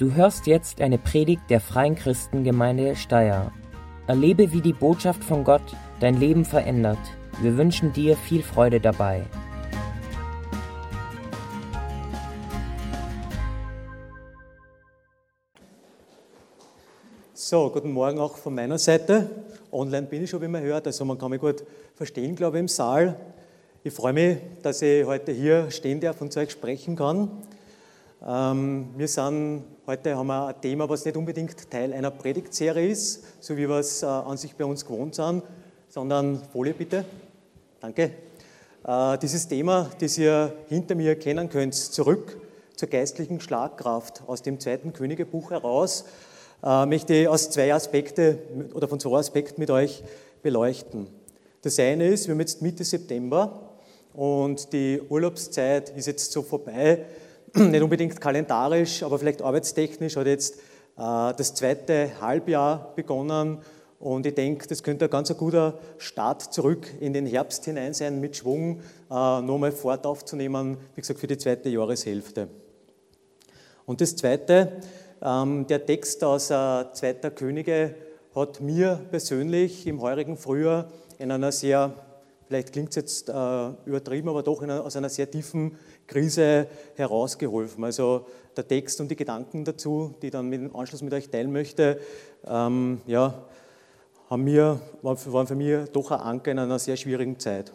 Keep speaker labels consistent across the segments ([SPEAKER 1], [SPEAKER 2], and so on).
[SPEAKER 1] Du hörst jetzt eine Predigt der Freien Christengemeinde Steyr. Erlebe, wie die Botschaft von Gott dein Leben verändert. Wir wünschen dir viel Freude dabei.
[SPEAKER 2] So, guten Morgen auch von meiner Seite. Online bin ich schon, wie man hört, also man kann mich gut verstehen, glaube ich, im Saal. Ich freue mich, dass ich heute hier stehen darf und zu euch sprechen kann. Ähm, wir sind, heute haben wir ein Thema, was nicht unbedingt Teil einer Predigtserie ist, so wie wir es äh, an sich bei uns gewohnt sind, sondern Folie bitte. Danke. Äh, dieses Thema, das ihr hinter mir erkennen könnt, zurück zur geistlichen Schlagkraft aus dem zweiten Königebuch heraus, äh, möchte ich aus zwei Aspekte oder von zwei Aspekten mit euch beleuchten. Das eine ist, wir haben jetzt Mitte September und die Urlaubszeit ist jetzt so vorbei nicht unbedingt kalendarisch, aber vielleicht arbeitstechnisch hat jetzt äh, das zweite Halbjahr begonnen und ich denke, das könnte ein ganz guter Start zurück in den Herbst hinein sein, mit Schwung äh, nochmal Fort aufzunehmen, wie gesagt, für die zweite Jahreshälfte. Und das Zweite, ähm, der Text aus äh, Zweiter Könige hat mir persönlich im heurigen Frühjahr in einer sehr, vielleicht klingt es jetzt übertrieben, aber doch aus einer sehr tiefen Krise herausgeholfen. Also der Text und die Gedanken dazu, die ich dann im Anschluss mit euch teilen möchte, ähm, ja, haben mir, waren für mich doch ein Anker in einer sehr schwierigen Zeit.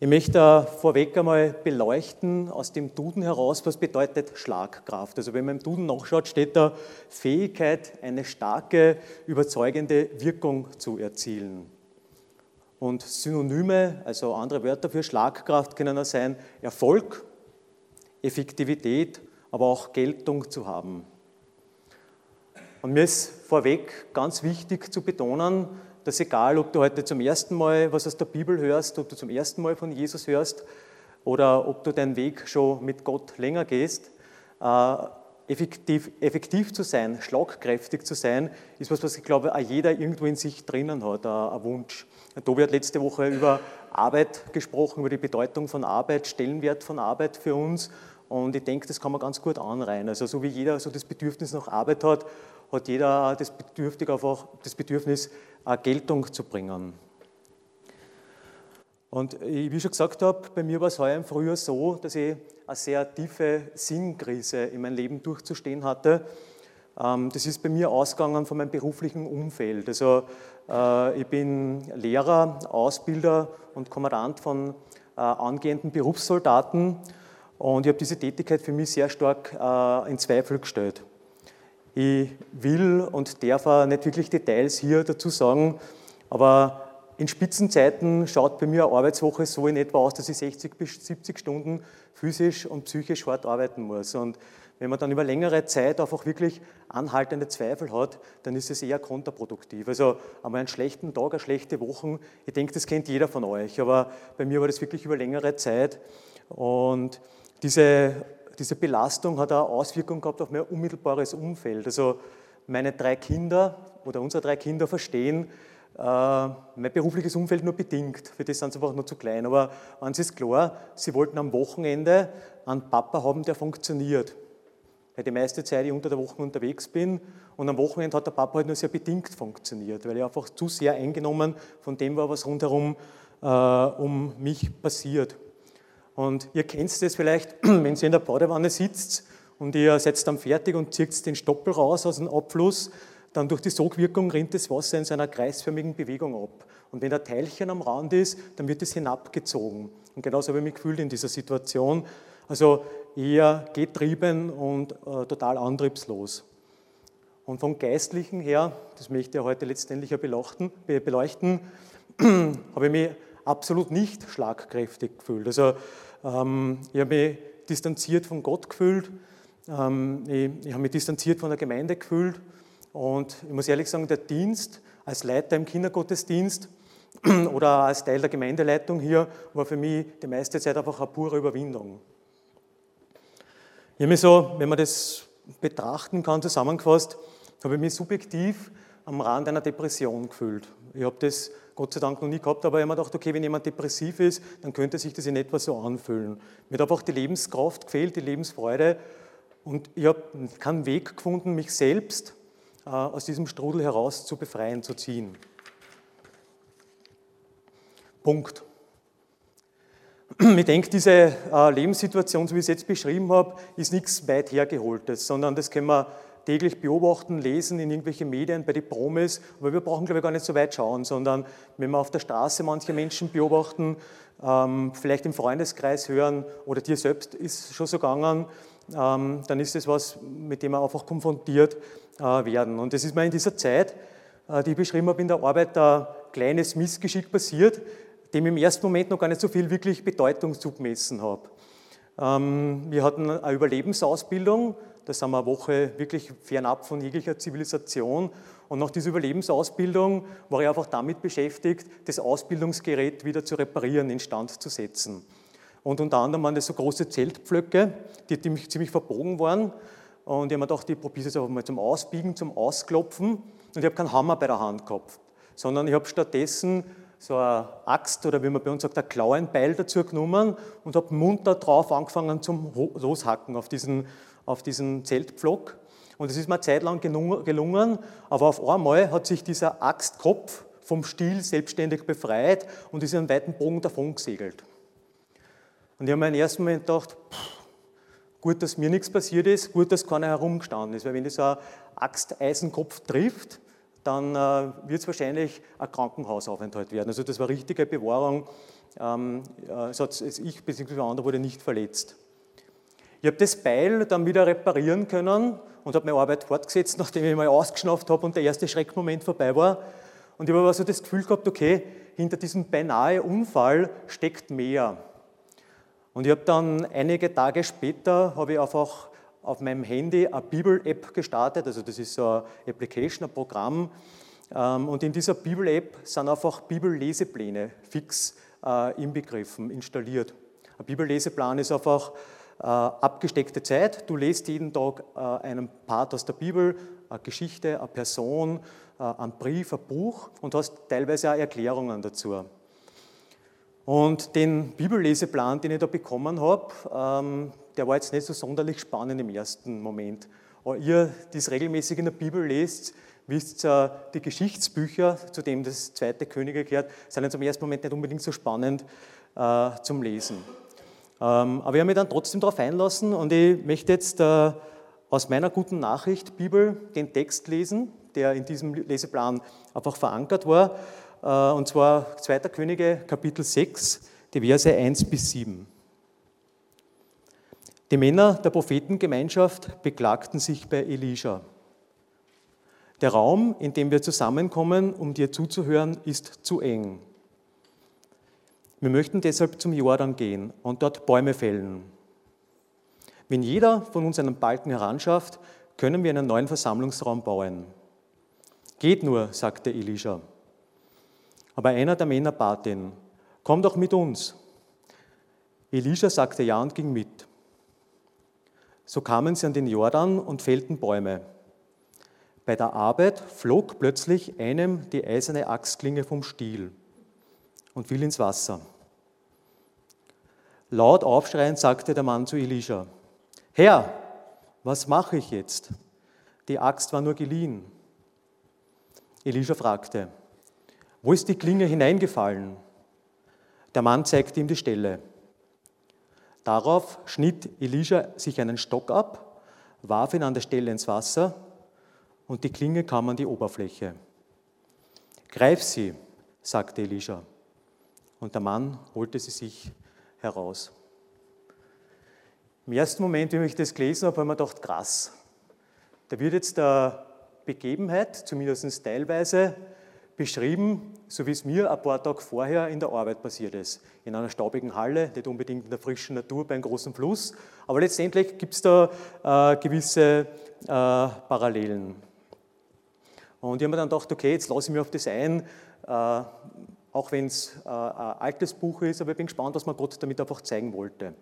[SPEAKER 2] Ich möchte vorweg einmal beleuchten aus dem Duden heraus, was bedeutet Schlagkraft. Also wenn man im Duden nachschaut, steht da Fähigkeit, eine starke, überzeugende Wirkung zu erzielen. Und Synonyme, also andere Wörter für Schlagkraft können auch sein Erfolg, Effektivität, aber auch Geltung zu haben. Und mir ist vorweg ganz wichtig zu betonen, dass egal, ob du heute zum ersten Mal was aus der Bibel hörst, ob du zum ersten Mal von Jesus hörst oder ob du deinen Weg schon mit Gott länger gehst, äh, effektiv, effektiv zu sein, schlagkräftig zu sein, ist was, was ich glaube, jeder irgendwo in sich drinnen hat, ein Wunsch. Tobi hat letzte Woche über Arbeit gesprochen, über die Bedeutung von Arbeit, Stellenwert von Arbeit für uns. Und ich denke, das kann man ganz gut anreihen. Also so wie jeder so das Bedürfnis nach Arbeit hat, hat jeder das Bedürfnis, einfach das Bedürfnis Geltung zu bringen. Und wie ich schon gesagt habe, bei mir war es heuer im Frühjahr so, dass ich eine sehr tiefe Sinnkrise in meinem Leben durchzustehen hatte. Ähm, das ist bei mir ausgegangen von meinem beruflichen Umfeld. Also äh, ich bin Lehrer, Ausbilder und Kommandant von äh, angehenden Berufssoldaten und ich habe diese Tätigkeit für mich sehr stark äh, in Zweifel gestellt. Ich will und darf nicht wirklich Details hier dazu sagen, aber in Spitzenzeiten schaut bei mir eine Arbeitswoche so in etwa aus, dass ich 60 bis 70 Stunden physisch und psychisch hart arbeiten muss. Und wenn man dann über längere Zeit einfach wirklich anhaltende Zweifel hat, dann ist es eher kontraproduktiv. Also einmal einen schlechten Tag, eine schlechte Woche, ich denke, das kennt jeder von euch, aber bei mir war das wirklich über längere Zeit. Und diese, diese Belastung hat auch Auswirkungen gehabt auf mein unmittelbares Umfeld. Also meine drei Kinder oder unsere drei Kinder verstehen, äh, mein berufliches Umfeld nur bedingt, für das sind sie einfach nur zu klein. Aber eins ist klar, sie wollten am Wochenende einen Papa haben, der funktioniert. Weil die meiste Zeit ich unter der Woche unterwegs bin und am Wochenende hat der Papa halt nur sehr bedingt funktioniert, weil ich einfach zu sehr eingenommen von dem war, was rundherum äh, um mich passiert. Und ihr kennt das vielleicht, wenn ihr in der Badewanne sitzt und ihr seid dann fertig und zieht den Stoppel raus aus dem Abfluss, dann durch die Sogwirkung rinnt das Wasser in seiner kreisförmigen Bewegung ab. Und wenn ein Teilchen am Rand ist, dann wird es hinabgezogen. Und genauso habe ich mich gefühlt in dieser Situation. Also eher getrieben und äh, total antriebslos. Und vom Geistlichen her, das möchte ich heute letztendlich beleuchten, beleuchten habe ich mich absolut nicht schlagkräftig gefühlt. Also ähm, ich habe mich distanziert von Gott gefühlt, ähm, ich, ich habe mich distanziert von der Gemeinde gefühlt und ich muss ehrlich sagen, der Dienst als Leiter im Kindergottesdienst oder als Teil der Gemeindeleitung hier war für mich die meiste Zeit einfach eine pure Überwindung. Ich habe mich so, wenn man das betrachten kann, zusammengefasst, habe ich mich subjektiv am Rand einer Depression gefühlt. Ich habe das Gott sei Dank noch nie gehabt, aber ich habe mir gedacht, okay, wenn jemand depressiv ist, dann könnte sich das in etwa so anfühlen. Mir hat einfach die Lebenskraft gefehlt, die Lebensfreude Und ich habe keinen Weg gefunden, mich selbst äh, aus diesem Strudel heraus zu befreien, zu ziehen. Punkt. Ich denke, diese äh, Lebenssituation, so wie ich es jetzt beschrieben habe, ist nichts weit hergeholtes, sondern das können wir täglich beobachten, lesen in irgendwelchen Medien, bei den Promis, aber wir brauchen, glaube ich, gar nicht so weit schauen, sondern wenn wir auf der Straße manche Menschen beobachten, ähm, vielleicht im Freundeskreis hören oder dir selbst ist schon so gegangen, ähm, dann ist das was, mit dem wir einfach konfrontiert äh, werden. Und das ist mir in dieser Zeit, äh, die ich beschrieben habe, in der Arbeit ein kleines Missgeschick passiert, dem im ersten Moment noch gar nicht so viel wirklich Bedeutung zugemessen habe. Ähm, wir hatten eine Überlebensausbildung, da sind wir eine Woche wirklich fernab von jeglicher Zivilisation. Und nach dieser Überlebensausbildung war ich einfach damit beschäftigt, das Ausbildungsgerät wieder zu reparieren, instand zu setzen. Und unter anderem waren das so große Zeltpflöcke, die ziemlich, ziemlich verbogen waren. Und ich habe mir gedacht, ich probiere es einfach mal zum Ausbiegen, zum Ausklopfen. Und ich habe keinen Hammer bei der Hand gehabt, sondern ich habe stattdessen so eine Axt oder wie man bei uns sagt, ein Klauenbeil dazu genommen und habe munter drauf angefangen zum Loshacken auf diesen, auf diesen Zeltpflock. Und es ist mir eine Zeit lang gelungen, aber auf einmal hat sich dieser Axtkopf vom Stiel selbstständig befreit und ist in einen weiten Bogen davon gesegelt. Und ich habe mir im ersten Moment gedacht, pff, gut, dass mir nichts passiert ist, gut, dass keiner herumgestanden ist, weil wenn das ein Axteisenkopf trifft, dann äh, wird es wahrscheinlich ein Krankenhausaufenthalt werden. Also das war richtige Bewahrung. Ähm, also ich bzw. andere wurde nicht verletzt. Ich habe das Beil dann wieder reparieren können und habe meine Arbeit fortgesetzt, nachdem ich mal ausgeschnauft habe und der erste Schreckmoment vorbei war. Und ich habe also das Gefühl gehabt, okay, hinter diesem beinahe Unfall steckt mehr. Und ich habe dann einige Tage später, habe ich einfach auf meinem Handy eine Bibel-App gestartet, also das ist so eine Application, ein Programm. Ähm, und in dieser Bibel-App sind einfach Bibellesepläne fix äh, inbegriffen, installiert. Ein Bibelleseplan ist einfach äh, abgesteckte Zeit. Du lest jeden Tag äh, einen Part aus der Bibel, eine Geschichte, eine Person, einen Brief, ein Buch und hast teilweise auch Erklärungen dazu. Und den Bibelleseplan, den ich da bekommen habe, ähm, der war jetzt nicht so sonderlich spannend im ersten Moment. Aber ihr, die es regelmäßig in der Bibel lest, wisst, äh, die Geschichtsbücher, zu dem das zweite Könige gehört, sind jetzt im ersten Moment nicht unbedingt so spannend äh, zum Lesen. Ähm, aber ich habe mich dann trotzdem darauf einlassen und ich möchte jetzt äh, aus meiner guten Nachricht Bibel den Text lesen, der in diesem Leseplan einfach verankert war. Äh, und zwar 2. Könige, Kapitel 6, die Verse 1 bis 7. Die Männer der Prophetengemeinschaft beklagten sich bei Elisha. Der Raum, in dem wir zusammenkommen, um dir zuzuhören, ist zu eng. Wir möchten deshalb zum Jordan gehen und dort Bäume fällen. Wenn jeder von uns einen Balken heranschafft, können wir einen neuen Versammlungsraum bauen. Geht nur, sagte Elisha. Aber einer der Männer bat ihn, komm doch mit uns. Elisha sagte ja und ging mit. So kamen sie an den Jordan und fällten Bäume. Bei der Arbeit flog plötzlich einem die eiserne Axtklinge vom Stiel und fiel ins Wasser. Laut aufschreiend sagte der Mann zu Elisha, Herr, was mache ich jetzt? Die Axt war nur geliehen. Elisha fragte, wo ist die Klinge hineingefallen? Der Mann zeigte ihm die Stelle. Darauf schnitt Elisha sich einen Stock ab, warf ihn an der Stelle ins Wasser und die Klinge kam an die Oberfläche. Greif sie, sagte Elisha. Und der Mann holte sie sich heraus. Im ersten Moment, wie ich das gelesen habe, habe ich mir gedacht, krass. Da wird jetzt der Begebenheit, zumindest teilweise, beschrieben, so wie es mir ein paar Tage vorher in der Arbeit passiert ist. In einer staubigen Halle, nicht unbedingt in der frischen Natur bei einem großen Fluss, aber letztendlich gibt es da äh, gewisse äh, Parallelen. Und ich habe mir dann gedacht, okay, jetzt lasse ich mich auf das ein, äh, auch wenn es äh, ein altes Buch ist, aber ich bin gespannt, was man Gott damit einfach zeigen wollte.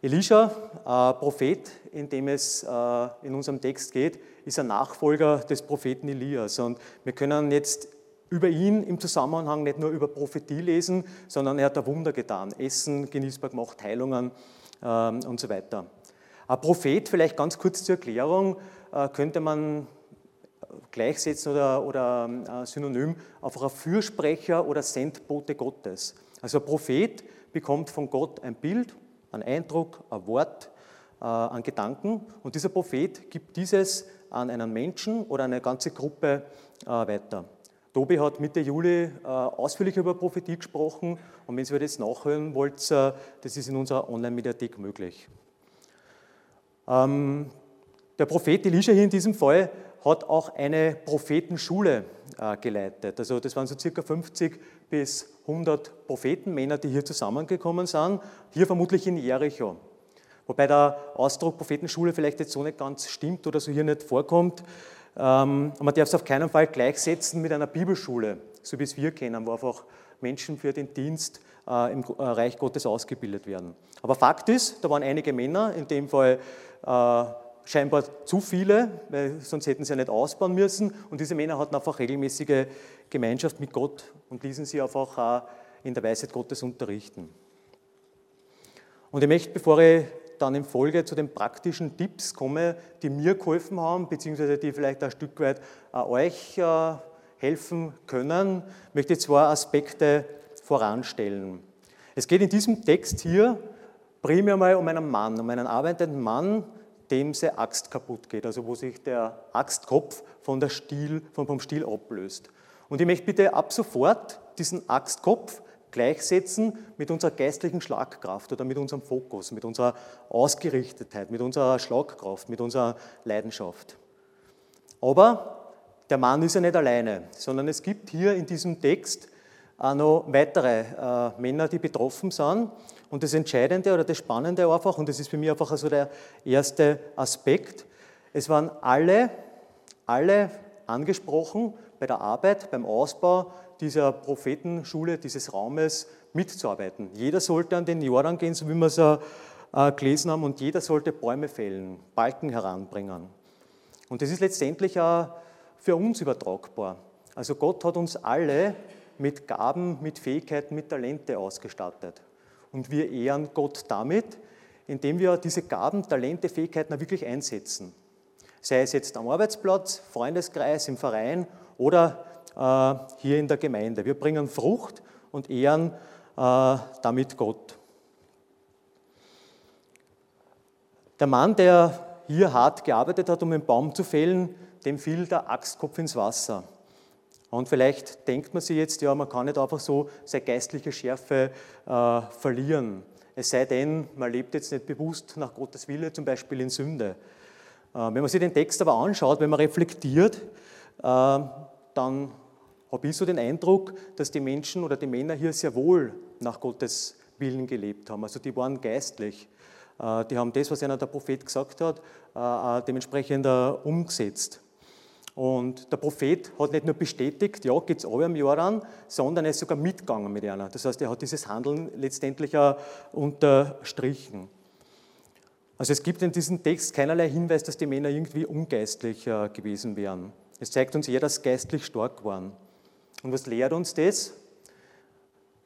[SPEAKER 2] Elisha, äh, Prophet, in dem es äh, in unserem Text geht, ist ein Nachfolger des Propheten Elias. Und wir können jetzt über ihn im Zusammenhang nicht nur über Prophetie lesen, sondern er hat ein Wunder getan. Essen genießbar gemacht, Heilungen ähm, und so weiter. Ein Prophet, vielleicht ganz kurz zur Erklärung, äh, könnte man gleichsetzen oder, oder äh, synonym einfach ein Fürsprecher oder Sendbote Gottes. Also ein Prophet bekommt von Gott ein Bild, einen Eindruck, ein Wort, äh, einen Gedanken und dieser Prophet gibt dieses an einen Menschen oder eine ganze Gruppe äh, weiter. Tobi hat Mitte Juli äh, ausführlich über Prophetie gesprochen und wenn ihr das nachhören wollt, äh, das ist in unserer Online-Mediathek möglich. Ähm, der Prophet Elisha hier in diesem Fall hat auch eine Prophetenschule äh, geleitet. Also das waren so circa 50 bis 100 Prophetenmänner, die hier zusammengekommen sind, hier vermutlich in Jericho. Wobei der Ausdruck Prophetenschule vielleicht jetzt so nicht ganz stimmt oder so hier nicht vorkommt. Ähm, man darf es auf keinen Fall gleichsetzen mit einer Bibelschule, so wie es wir kennen, wo einfach Menschen für den Dienst äh, im äh, Reich Gottes ausgebildet werden. Aber Fakt ist, da waren einige Männer, in dem Fall äh, scheinbar zu viele, weil sonst hätten sie ja nicht ausbauen müssen. Und diese Männer hatten einfach regelmäßige Gemeinschaft mit Gott und ließen sie einfach in der Weisheit Gottes unterrichten. Und ich möchte, bevor ich dann in Folge zu den praktischen Tipps komme, die mir geholfen haben, beziehungsweise die vielleicht ein Stück weit euch äh, helfen können, möchte ich zwei Aspekte voranstellen. Es geht in diesem Text hier primär mal um einen Mann, um einen arbeitenden Mann, dem seine Axt kaputt geht, also wo sich der Axtkopf von der Stiel, vom Stiel ablöst. Und ich möchte bitte ab sofort diesen Axtkopf gleichsetzen mit unserer geistlichen Schlagkraft oder mit unserem Fokus, mit unserer Ausgerichtetheit, mit unserer Schlagkraft, mit unserer Leidenschaft. Aber der Mann ist ja nicht alleine, sondern es gibt hier in diesem Text auch noch weitere äh, Männer, die betroffen sind. Und das Entscheidende oder das Spannende einfach, und das ist für mich einfach also der erste Aspekt, es waren alle, alle angesprochen, bei der Arbeit, beim Ausbau dieser Prophetenschule, dieses Raumes mitzuarbeiten. Jeder sollte an den Jordan gehen, so wie wir es äh, gelesen haben, und jeder sollte Bäume fällen, Balken heranbringen. Und das ist letztendlich auch für uns übertragbar. Also Gott hat uns alle mit Gaben, mit Fähigkeiten, mit Talente ausgestattet. Und wir ehren Gott damit, indem wir diese Gaben, Talente, Fähigkeiten wirklich einsetzen. Sei es jetzt am Arbeitsplatz, Freundeskreis, im Verein oder hier in der Gemeinde. Wir bringen Frucht und ehren äh, damit Gott. Der Mann, der hier hart gearbeitet hat, um den Baum zu fällen, dem fiel der Axtkopf ins Wasser. Und vielleicht denkt man sich jetzt, ja, man kann nicht einfach so seine geistliche Schärfe äh, verlieren. Es sei denn, man lebt jetzt nicht bewusst nach Gottes Wille, zum Beispiel in Sünde. Äh, wenn man sich den Text aber anschaut, wenn man reflektiert, äh, dann habe ich so den Eindruck, dass die Menschen oder die Männer hier sehr wohl nach Gottes Willen gelebt haben. Also die waren geistlich. Äh, die haben das, was einer der Prophet gesagt hat, äh, dementsprechend umgesetzt. Und der Prophet hat nicht nur bestätigt, ja, geht es alle am Jordan, sondern er ist sogar mitgegangen mit einer. Das heißt, er hat dieses Handeln letztendlich auch unterstrichen. Also es gibt in diesem Text keinerlei Hinweis, dass die Männer irgendwie ungeistlich äh, gewesen wären. Es zeigt uns eher, dass geistlich stark waren. Und was lehrt uns das?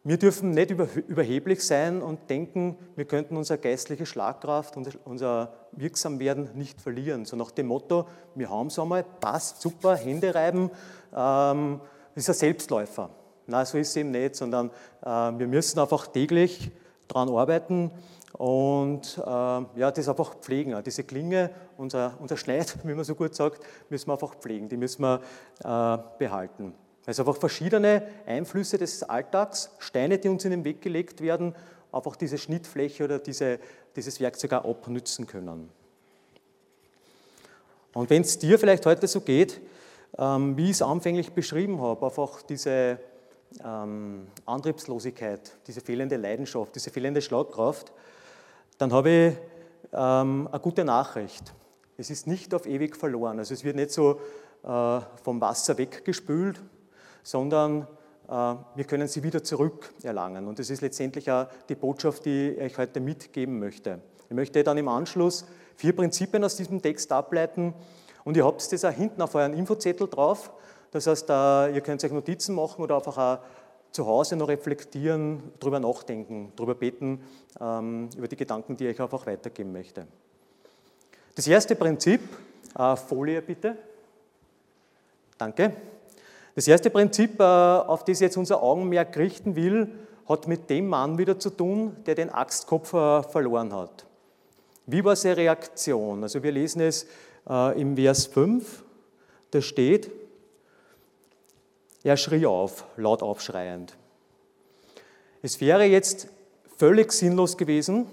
[SPEAKER 2] Wir dürfen nicht überheblich sein und denken, wir könnten unsere geistliche Schlagkraft und unser Wirksamwerden nicht verlieren. So nach dem Motto, wir haben es einmal, passt, super, Hände reiben, ähm, ist ein Selbstläufer. Nein, so ist es eben nicht, sondern äh, wir müssen einfach täglich daran arbeiten und äh, ja, das einfach pflegen. Diese Klinge, unser, unser Schneid, wie man so gut sagt, müssen wir einfach pflegen, die müssen wir äh, behalten. Also einfach verschiedene Einflüsse des Alltags, Steine, die uns in den Weg gelegt werden, einfach diese Schnittfläche oder diese, dieses Werkzeug auch abnützen können. Und wenn es dir vielleicht heute so geht, ähm, wie ich es anfänglich beschrieben habe, einfach diese ähm, Antriebslosigkeit, diese fehlende Leidenschaft, diese fehlende Schlagkraft, dann habe ich ähm, eine gute Nachricht. Es ist nicht auf ewig verloren. Also es wird nicht so äh, vom Wasser weggespült, sondern äh, wir können sie wieder zurückerlangen. Und das ist letztendlich auch die Botschaft, die ich heute mitgeben möchte. Ich möchte dann im Anschluss vier Prinzipien aus diesem Text ableiten und ihr habt das auch hinten auf euren Infozettel drauf. Das heißt, ihr könnt euch Notizen machen oder einfach auch zu Hause noch reflektieren, darüber nachdenken, darüber beten, ähm, über die Gedanken, die ich einfach weitergeben möchte. Das erste Prinzip, äh, Folie bitte. Danke. Das erste Prinzip, äh, auf das jetzt unser Augenmerk richten will, hat mit dem Mann wieder zu tun, der den Axtkopf äh, verloren hat. Wie war seine Reaktion? Also wir lesen es äh, im Vers 5, da steht, er schrie auf, laut aufschreiend. Es wäre jetzt völlig sinnlos gewesen,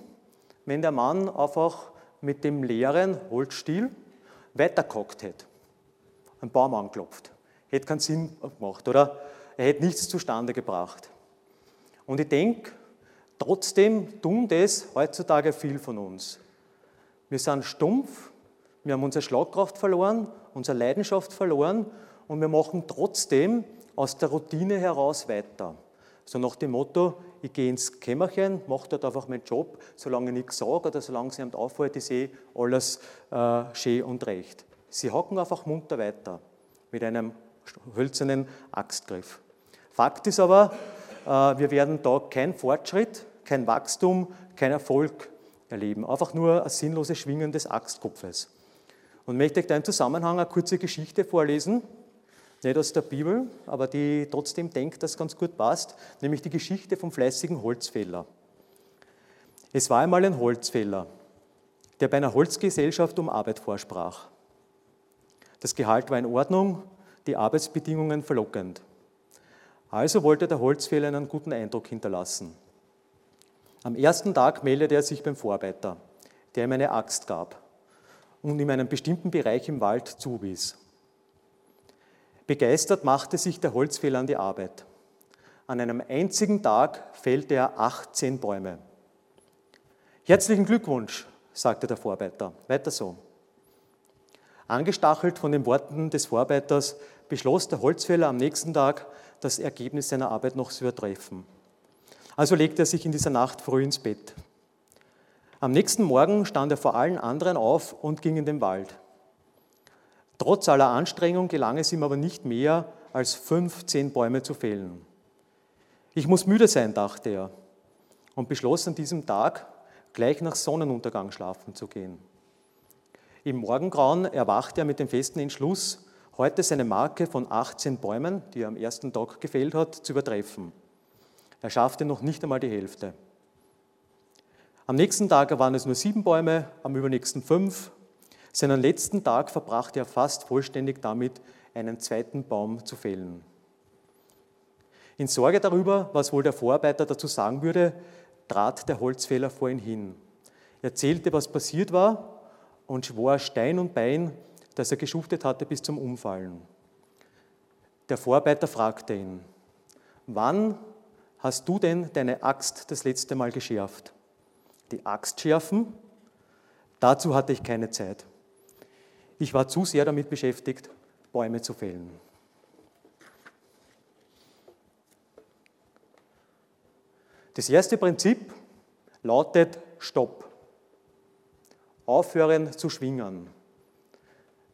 [SPEAKER 2] wenn der Mann einfach mit dem leeren Holzstiel weitergehockt hätte, einen Baum anklopft. Hätte keinen Sinn gemacht, oder? Er hätte nichts zustande gebracht. Und ich denke, trotzdem tun das heutzutage viel von uns. Wir sind stumpf, wir haben unsere Schlagkraft verloren, unsere Leidenschaft verloren und wir machen trotzdem aus der Routine heraus weiter. So nach dem Motto, ich gehe ins Kämmerchen, mache dort einfach meinen Job, solange ich nichts sage oder solange es jemand auffällt, ist eh alles äh, schön und recht. Sie hocken einfach munter weiter mit einem hölzernen Axtgriff. Fakt ist aber, äh, wir werden da keinen Fortschritt, kein Wachstum, kein Erfolg erleben. Einfach nur ein sinnloses Schwingen des Axtkopfes. Und möchte ich da im Zusammenhang eine kurze Geschichte vorlesen, nicht aus der Bibel, aber die trotzdem denkt, dass ganz gut passt, nämlich die Geschichte vom fleißigen Holzfäller. Es war einmal ein Holzfäller, der bei einer Holzgesellschaft um Arbeit vorsprach. Das Gehalt war in Ordnung, die Arbeitsbedingungen verlockend. Also wollte der Holzfäller einen guten Eindruck hinterlassen. Am ersten Tag meldete er sich beim Vorarbeiter, der ihm eine Axt gab und ihm einen bestimmten Bereich im Wald zuwies. Begeistert machte sich der Holzfäller an die Arbeit. An einem einzigen Tag fällte er 18 Bäume. Herzlichen Glückwunsch, sagte der Vorarbeiter. Weiter so. Angestachelt von den Worten des Vorarbeiters beschloss der Holzfäller am nächsten Tag, das Ergebnis seiner Arbeit noch zu übertreffen. Also legte er sich in dieser Nacht früh ins Bett. Am nächsten Morgen stand er vor allen anderen auf und ging in den Wald. Trotz aller Anstrengung gelang es ihm aber nicht mehr, als 15 Bäume zu fällen. Ich muss müde sein, dachte er, und beschloss an diesem Tag, gleich nach Sonnenuntergang schlafen zu gehen. Im Morgengrauen erwachte er mit dem festen Entschluss, heute seine Marke von 18 Bäumen, die er am ersten Tag gefällt hat, zu übertreffen. Er schaffte noch nicht einmal die Hälfte. Am nächsten Tag waren es nur sieben Bäume, am übernächsten fünf seinen letzten Tag verbrachte er fast vollständig damit, einen zweiten Baum zu fällen. In Sorge darüber, was wohl der Vorarbeiter dazu sagen würde, trat der Holzfäller vor ihn hin. Er erzählte, was passiert war und schwor Stein und Bein, dass er geschuftet hatte bis zum Umfallen. Der Vorarbeiter fragte ihn, wann hast du denn deine Axt das letzte Mal geschärft? Die Axt schärfen? Dazu hatte ich keine Zeit. Ich war zu sehr damit beschäftigt, Bäume zu fällen. Das erste Prinzip lautet Stopp. Aufhören zu schwingen.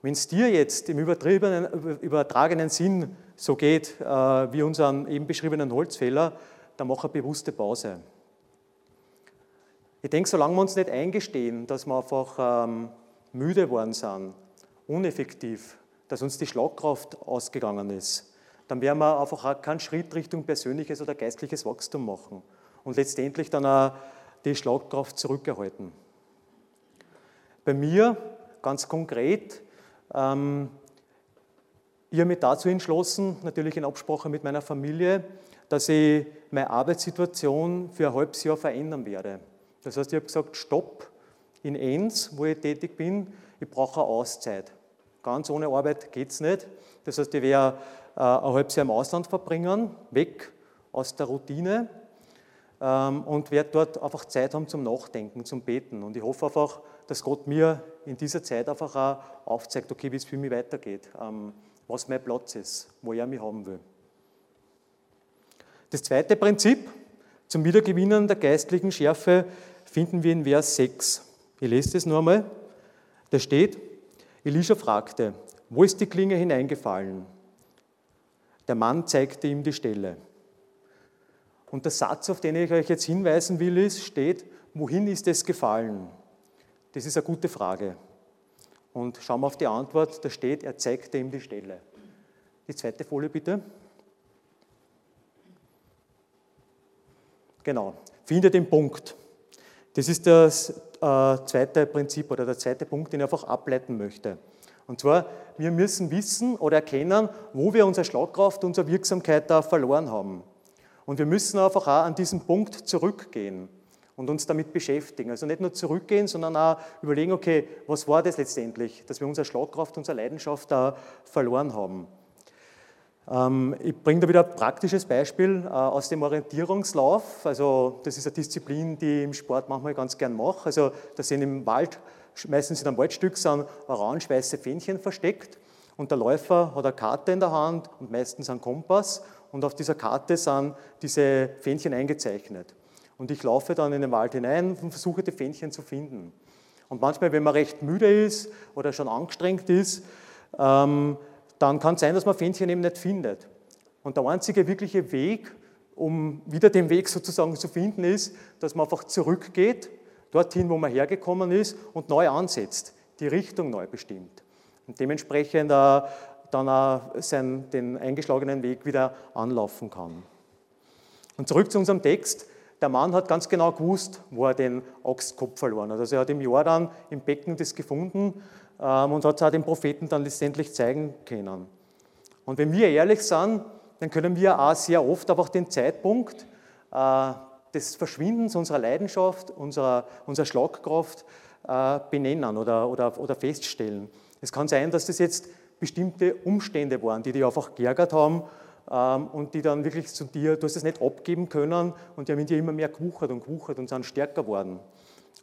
[SPEAKER 2] Wenn es dir jetzt im übertragenen Sinn so geht äh, wie unseren eben beschriebenen Holzfäller, dann mach eine bewusste Pause. Ich denke, solange wir uns nicht eingestehen, dass wir einfach ähm, müde worden sind, uneffektiv, dass uns die Schlagkraft ausgegangen ist, dann werden wir einfach auch keinen Schritt Richtung persönliches oder geistliches Wachstum machen und letztendlich dann auch die Schlagkraft zurückerhalten. Bei mir ganz konkret, ähm, ich habe mich dazu entschlossen, natürlich in Absprache mit meiner Familie, dass ich meine Arbeitssituation für ein halbes Jahr verändern werde. Das heißt, ich habe gesagt, stopp in Enns, wo ich tätig bin, ich brauche eine Auszeit. Ganz ohne Arbeit geht es nicht. Das heißt, ich werde äh, ein halbes Jahr im Ausland verbringen, weg aus der Routine ähm, und werde dort einfach Zeit haben zum Nachdenken, zum Beten. Und ich hoffe einfach, dass Gott mir in dieser Zeit einfach auch aufzeigt, okay, wie es für mich weitergeht, ähm, was mein Platz ist, wo er mich haben will. Das zweite Prinzip zum Wiedergewinnen der geistlichen Schärfe finden wir in Vers 6. Ich lese das nur einmal. Da steht, Elisha fragte, wo ist die Klinge hineingefallen? Der Mann zeigte ihm die Stelle. Und der Satz, auf den ich euch jetzt hinweisen will, ist, steht, wohin ist es gefallen? Das ist eine gute Frage. Und schauen wir auf die Antwort, da steht, er zeigte ihm die Stelle. Die zweite Folie bitte. Genau, finde den Punkt. Das ist das äh, zweite Prinzip oder der zweite Punkt, den ich einfach ableiten möchte. Und zwar, wir müssen wissen oder erkennen, wo wir unsere Schlagkraft, unsere Wirksamkeit da verloren haben. Und wir müssen einfach auch an diesen Punkt zurückgehen und uns damit beschäftigen. Also nicht nur zurückgehen, sondern auch überlegen, okay, was war das letztendlich, dass wir unsere Schlagkraft, unsere Leidenschaft da verloren haben. Ähm, ich bringe da wieder ein praktisches Beispiel äh, aus dem Orientierungslauf. Also das ist eine Disziplin, die ich im Sport manchmal ganz gern mache. Also da sind im Wald, meistens in einem Waldstück, sind orange-weiße Fähnchen versteckt und der Läufer hat eine Karte in der Hand und meistens einen Kompass und auf dieser Karte sind diese Fähnchen eingezeichnet. Und ich laufe dann in den Wald hinein und versuche die Fähnchen zu finden. Und manchmal, wenn man recht müde ist oder schon angestrengt ist, ähm, dann kann es sein, dass man Fähnchen eben nicht findet. Und der einzige wirkliche Weg, um wieder den Weg sozusagen zu finden, ist, dass man einfach zurückgeht, dorthin, wo man hergekommen ist und neu ansetzt, die Richtung neu bestimmt. Und dementsprechend äh, dann auch seinen, den eingeschlagenen Weg wieder anlaufen kann. Und zurück zu unserem Text. Der Mann hat ganz genau gewusst, wo er den Axtkopf verloren hat. Also er hat im Jordan im Becken das gefunden ähm, und hat es auch den Propheten dann letztendlich zeigen können. Und wenn wir ehrlich sind, dann können wir auch sehr oft einfach den Zeitpunkt äh, des Verschwindens unserer Leidenschaft, unserer, unserer Schlagkraft äh, benennen oder, oder, oder feststellen. Es kann sein, dass das jetzt bestimmte Umstände waren, die dich einfach geärgert haben und die dann wirklich zu dir, du hast es nicht abgeben können und die haben in dir immer mehr gewuchert und gewuchert und sind stärker geworden.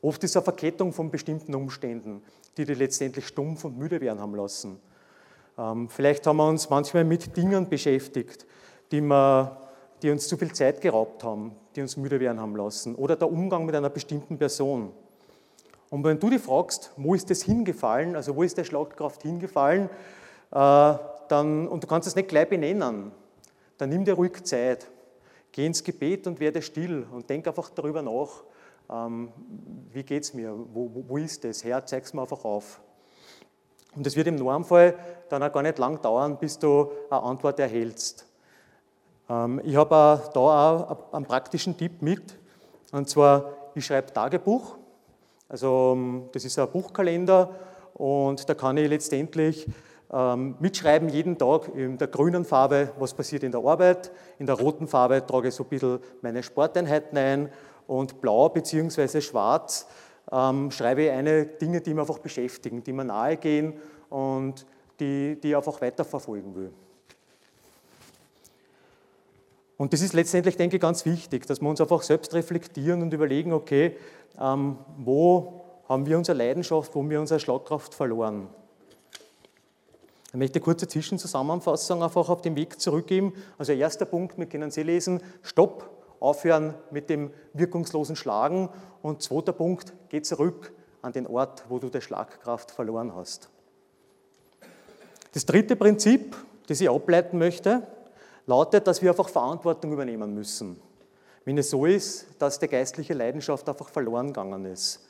[SPEAKER 2] Oft ist es eine Verkettung von bestimmten Umständen, die dich letztendlich stumpf und müde werden haben lassen. Ähm, vielleicht haben wir uns manchmal mit Dingen beschäftigt, die, wir, die uns zu viel Zeit geraubt haben, die uns müde werden haben lassen. Oder der Umgang mit einer bestimmten Person. Und wenn du dich fragst, wo ist das hingefallen, also wo ist der Schlagkraft hingefallen, äh, dann, und du kannst es nicht gleich benennen, dann nimm dir ruhig Zeit. Geh ins Gebet und werde still und denk einfach darüber nach, ähm, wie geht es mir, wo, wo, wo ist es, Herr, zeig es mir einfach auf. Und es wird im Normfall dann auch gar nicht lang dauern, bis du eine Antwort erhältst. Ähm, ich habe da auch einen praktischen Tipp mit, und zwar, ich schreibe Tagebuch, also ähm, das ist ein Buchkalender und da kann ich letztendlich mitschreiben jeden Tag in der grünen Farbe, was passiert in der Arbeit. In der roten Farbe trage ich so ein bisschen meine Sporteinheiten ein und blau bzw. schwarz ähm, schreibe ich eine Dinge, die mir einfach beschäftigen, die mir nahe gehen und die, die ich einfach weiterverfolgen will. Und das ist letztendlich, denke ich, ganz wichtig, dass wir uns einfach selbst reflektieren und überlegen, okay, ähm, wo haben wir unsere Leidenschaft, wo haben wir unsere Schlagkraft verloren. Ich möchte eine kurze Zwischenzusammenfassung einfach auf den Weg zurückgeben. Also erster Punkt, wir können Sie lesen, Stopp, aufhören mit dem wirkungslosen Schlagen. Und zweiter Punkt, geh zurück an den Ort, wo du die Schlagkraft verloren hast. Das dritte Prinzip, das ich ableiten möchte, lautet, dass wir einfach Verantwortung übernehmen müssen. Wenn es so ist, dass die geistliche Leidenschaft einfach verloren gegangen ist.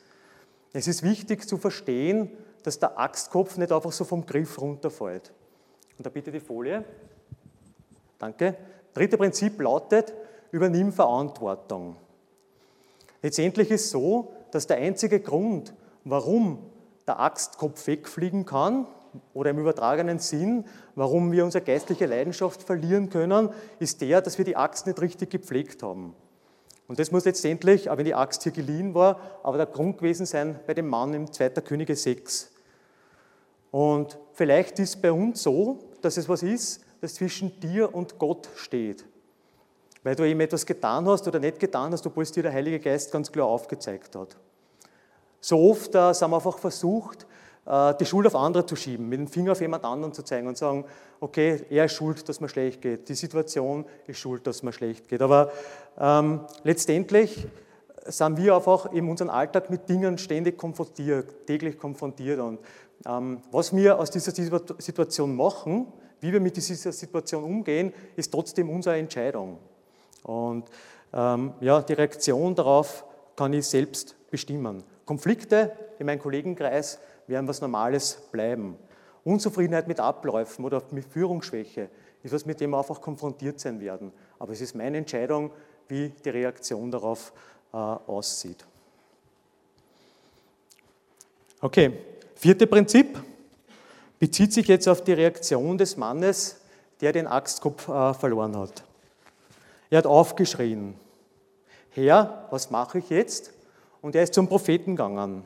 [SPEAKER 2] Es ist wichtig zu verstehen, dass der Axtkopf nicht einfach so vom Griff runterfällt. Und da bitte die Folie. Danke. Dritte Prinzip lautet, übernimm Verantwortung. Letztendlich ist es so, dass der einzige Grund, warum der Axtkopf wegfliegen kann, oder im übertragenen Sinn, warum wir unsere geistliche Leidenschaft verlieren können, ist der, dass wir die Axt nicht richtig gepflegt haben. Und das muss letztendlich, auch wenn die Axt hier geliehen war, aber der Grund gewesen sein bei dem Mann im 2. Könige 6. Und vielleicht ist bei uns so, dass es was ist, das zwischen dir und Gott steht. Weil du eben etwas getan hast oder nicht getan hast, obwohl es dir der Heilige Geist ganz klar aufgezeigt hat. So oft äh, sind wir einfach versucht, die Schuld auf andere zu schieben, mit dem Finger auf jemand anderen zu zeigen und sagen, okay, er ist schuld, dass mir schlecht geht, die Situation ist schuld, dass mir schlecht geht. Aber ähm, letztendlich sind wir einfach in unserem Alltag mit Dingen ständig konfrontiert, täglich konfrontiert. Und ähm, was wir aus dieser Situation machen, wie wir mit dieser Situation umgehen, ist trotzdem unsere Entscheidung. Und ähm, ja, die Reaktion darauf kann ich selbst bestimmen. Konflikte in meinem Kollegenkreis werden was Normales bleiben. Unzufriedenheit mit Abläufen oder mit Führungsschwäche ist was, mit dem wir einfach konfrontiert sein werden. Aber es ist meine Entscheidung, wie die Reaktion darauf äh, aussieht. Okay, vierte Prinzip bezieht sich jetzt auf die Reaktion des Mannes, der den Axtkopf äh, verloren hat. Er hat aufgeschrien, Herr, was mache ich jetzt? Und er ist zum Propheten gegangen.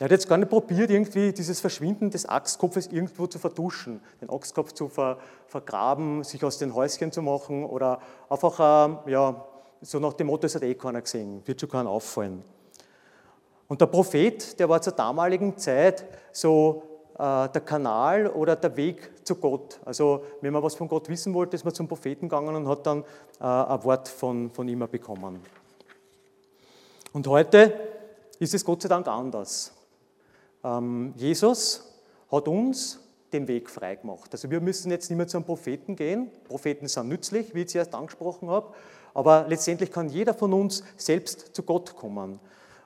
[SPEAKER 2] Er hat jetzt gar nicht probiert, irgendwie dieses Verschwinden des Axtkopfes irgendwo zu vertuschen, den Axtkopf zu ver, vergraben, sich aus den Häuschen zu machen oder einfach, äh, ja, so nach dem Motto, es hat eh keiner gesehen, wird schon keinen auffallen. Und der Prophet, der war zur damaligen Zeit so äh, der Kanal oder der Weg zu Gott. Also wenn man was von Gott wissen wollte, ist man zum Propheten gegangen und hat dann äh, ein Wort von, von ihm bekommen. Und heute ist es Gott sei Dank anders. Ähm, Jesus hat uns den Weg freigemacht. Also wir müssen jetzt nicht mehr zum Propheten gehen. Propheten sind nützlich, wie ich zuerst angesprochen habe, aber letztendlich kann jeder von uns selbst zu Gott kommen.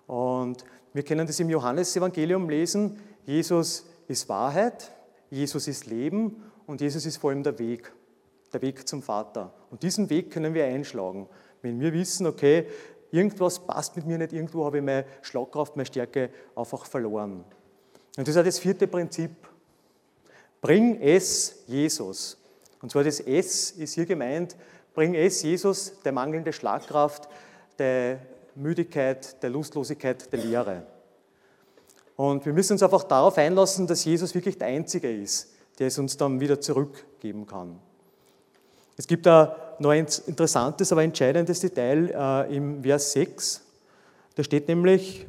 [SPEAKER 2] Und wir können das im Johannesevangelium lesen. Jesus ist Wahrheit, Jesus ist Leben und Jesus ist vor allem der Weg, der Weg zum Vater. Und diesen Weg können wir einschlagen. Wenn wir wissen, okay, irgendwas passt mit mir nicht, irgendwo habe ich meine Schlagkraft, meine Stärke einfach verloren. Und das ist das vierte Prinzip. Bring es Jesus. Und zwar das S ist hier gemeint, bring es Jesus, der mangelnde Schlagkraft, der Müdigkeit, der Lustlosigkeit, der Leere. Und wir müssen uns einfach darauf einlassen, dass Jesus wirklich der Einzige ist, der es uns dann wieder zurückgeben kann. Es gibt da noch ein interessantes, aber entscheidendes Detail äh, im Vers 6. Da steht nämlich,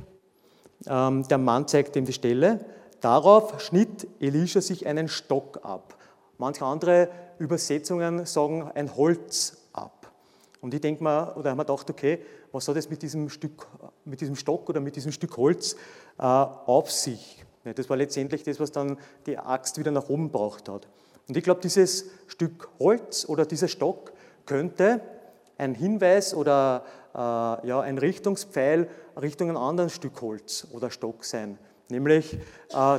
[SPEAKER 2] ähm, der Mann zeigt ihm die Stelle, darauf schnitt Elisha sich einen Stock ab. Manche andere Übersetzungen sagen ein Holz ab. Und ich denke mal, oder haben wir gedacht, okay, was hat es mit diesem Stück, mit diesem Stock oder mit diesem Stück Holz äh, auf sich. Das war letztendlich das, was dann die Axt wieder nach oben gebracht hat. Und ich glaube, dieses Stück Holz oder dieser Stock könnte ein Hinweis oder äh, ja, ein Richtungspfeil Richtung einem anderen Stück Holz oder Stock sein, nämlich äh,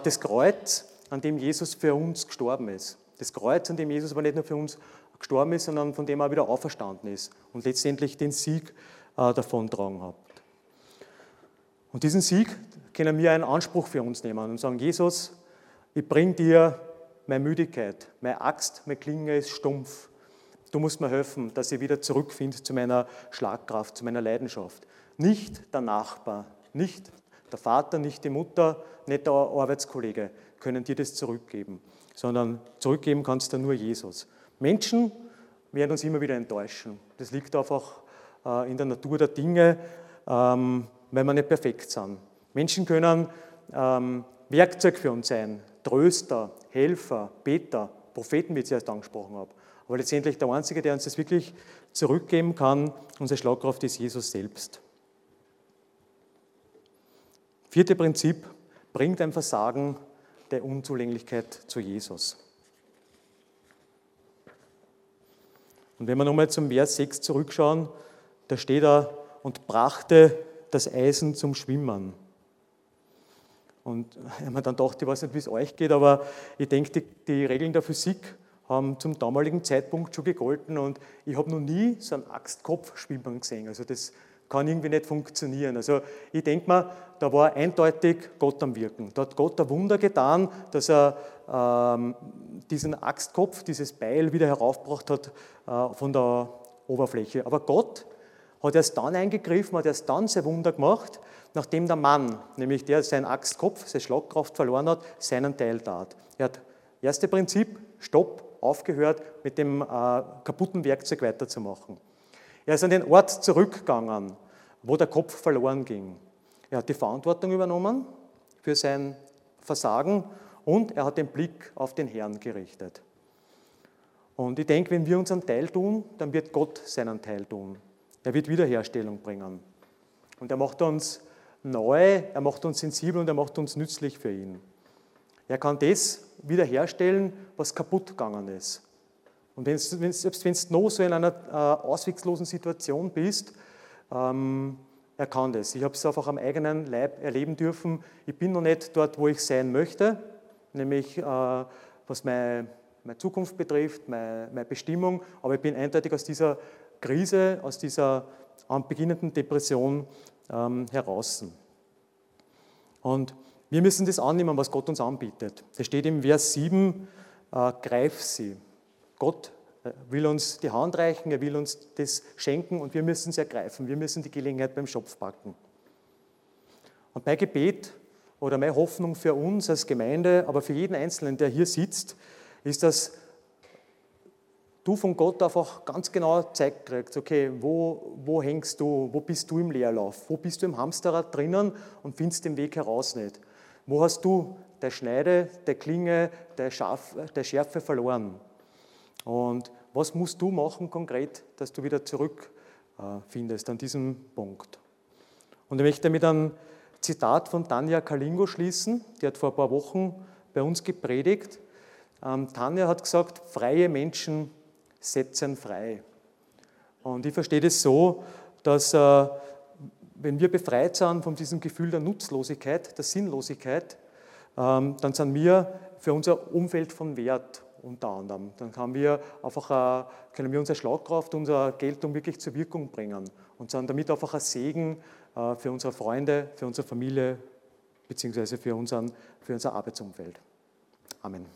[SPEAKER 2] das Kreuz, an dem Jesus für uns gestorben ist. Das Kreuz, an dem Jesus aber nicht nur für uns gestorben ist, sondern von dem er wieder auferstanden ist und letztendlich den Sieg äh, davontragen hat. Und diesen Sieg können wir einen Anspruch für uns nehmen und sagen, Jesus, ich bringe dir meine Müdigkeit, meine Axt, meine Klinge ist stumpf. Du musst mir helfen, dass ich wieder zurückfinde zu meiner Schlagkraft, zu meiner Leidenschaft. Nicht der Nachbar, nicht der Vater, nicht die Mutter, nicht der Arbeitskollege können dir das zurückgeben, sondern zurückgeben kannst du nur Jesus. Menschen werden uns immer wieder enttäuschen. Das liegt einfach äh, in der Natur der Dinge. Ähm, weil wir nicht perfekt sind. Menschen können ähm, Werkzeug für uns sein, Tröster, Helfer, Beter, Propheten, wie ich zuerst angesprochen habe. Aber letztendlich der Einzige, der uns das wirklich zurückgeben kann, unsere Schlagkraft ist Jesus selbst. Vierte Prinzip, bringt ein Versagen der Unzulänglichkeit zu Jesus. Und wenn wir nochmal zum Vers 6 zurückschauen, da steht da, und brachte das Eisen zum Schwimmen. Und ich mir dann gedacht, ich weiß nicht, wie es euch geht, aber ich denke, die, die Regeln der Physik haben zum damaligen Zeitpunkt schon gegolten und ich habe noch nie so einen Axtkopf schwimmen gesehen. Also das kann irgendwie nicht funktionieren. Also ich denke mal, da war eindeutig Gott am Wirken. Da hat Gott ein Wunder getan, dass er ähm, diesen Axtkopf, dieses Beil wieder heraufgebracht hat äh, von der Oberfläche. Aber Gott hat erst dann eingegriffen, hat erst dann sein Wunder gemacht, nachdem der Mann, nämlich der seinen Axtkopf, seine Schlagkraft verloren hat, seinen Teil tat. Er hat, erste Prinzip, Stopp, aufgehört, mit dem äh, kaputten Werkzeug weiterzumachen. Er ist an den Ort zurückgegangen, wo der Kopf verloren ging. Er hat die Verantwortung übernommen für sein Versagen und er hat den Blick auf den Herrn gerichtet. Und ich denke, wenn wir unseren Teil tun, dann wird Gott seinen Teil tun. Er wird Wiederherstellung bringen. Und er macht uns neu, er macht uns sensibel und er macht uns nützlich für ihn. Er kann das wiederherstellen, was kaputt gegangen ist. Und wenn's, wenn's, selbst wenn du noch so in einer äh, ausweglosen Situation bist, ähm, er kann das. Ich habe es einfach am eigenen Leib erleben dürfen. Ich bin noch nicht dort, wo ich sein möchte, nämlich äh, was meine, meine, Zukunft betrifft, meine, meine, Bestimmung, aber ich bin eindeutig aus dieser Krise, aus dieser beginnenden Depression ähm, heraus. Und wir müssen das annehmen, was Gott uns anbietet. Das steht im Vers 7, äh, greif sie. Gott äh, will uns die Hand reichen, er will uns das schenken und wir müssen es ergreifen. Wir müssen die Gelegenheit beim Schopf packen. Und bei Gebet oder meine Hoffnung für uns als Gemeinde, aber für jeden Einzelnen, der hier sitzt, ist, dass du von Gott einfach ganz genau zeigt kriegst, okay, wo, wo hängst du, wo bist du im Leerlauf, wo bist du im Hamsterrad drinnen und findest den Weg heraus nicht. Wo hast du der Schneide, der Klinge, der, Schaf, der Schärfe verloren? Und was musst du machen konkret, dass du wieder zurückfindest äh, an diesem Punkt? Und ich möchte mit einem Zitat von Tanja Kalingo schließen. Die hat vor ein paar Wochen bei uns gepredigt. Ähm, Tanja hat gesagt, freie Menschen setzen frei. Und ich verstehe das so, dass äh, wenn wir befreit sind von diesem Gefühl der Nutzlosigkeit, der Sinnlosigkeit, ähm, dann sind wir für unser Umfeld von Wert unter anderem. Dann haben wir einfach, äh, können wir unsere Schlagkraft, unser Geltung wirklich zur Wirkung bringen und sind damit einfach ein Segen äh, für unsere Freunde, für unsere Familie beziehungsweise für, für unser Arbeitsumfeld. Amen.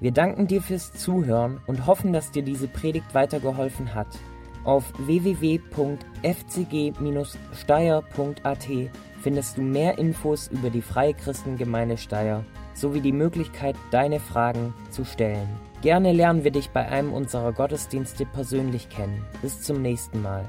[SPEAKER 1] Wir danken dir fürs Zuhören und hoffen, dass dir diese Predigt weitergeholfen hat. Auf www.fcg-steyr.at findest du mehr Infos über die Freie Christengemeinde Steyr sowie die Möglichkeit, deine Fragen zu stellen. Gerne lernen wir dich bei einem unserer Gottesdienste persönlich kennen. Bis zum nächsten Mal.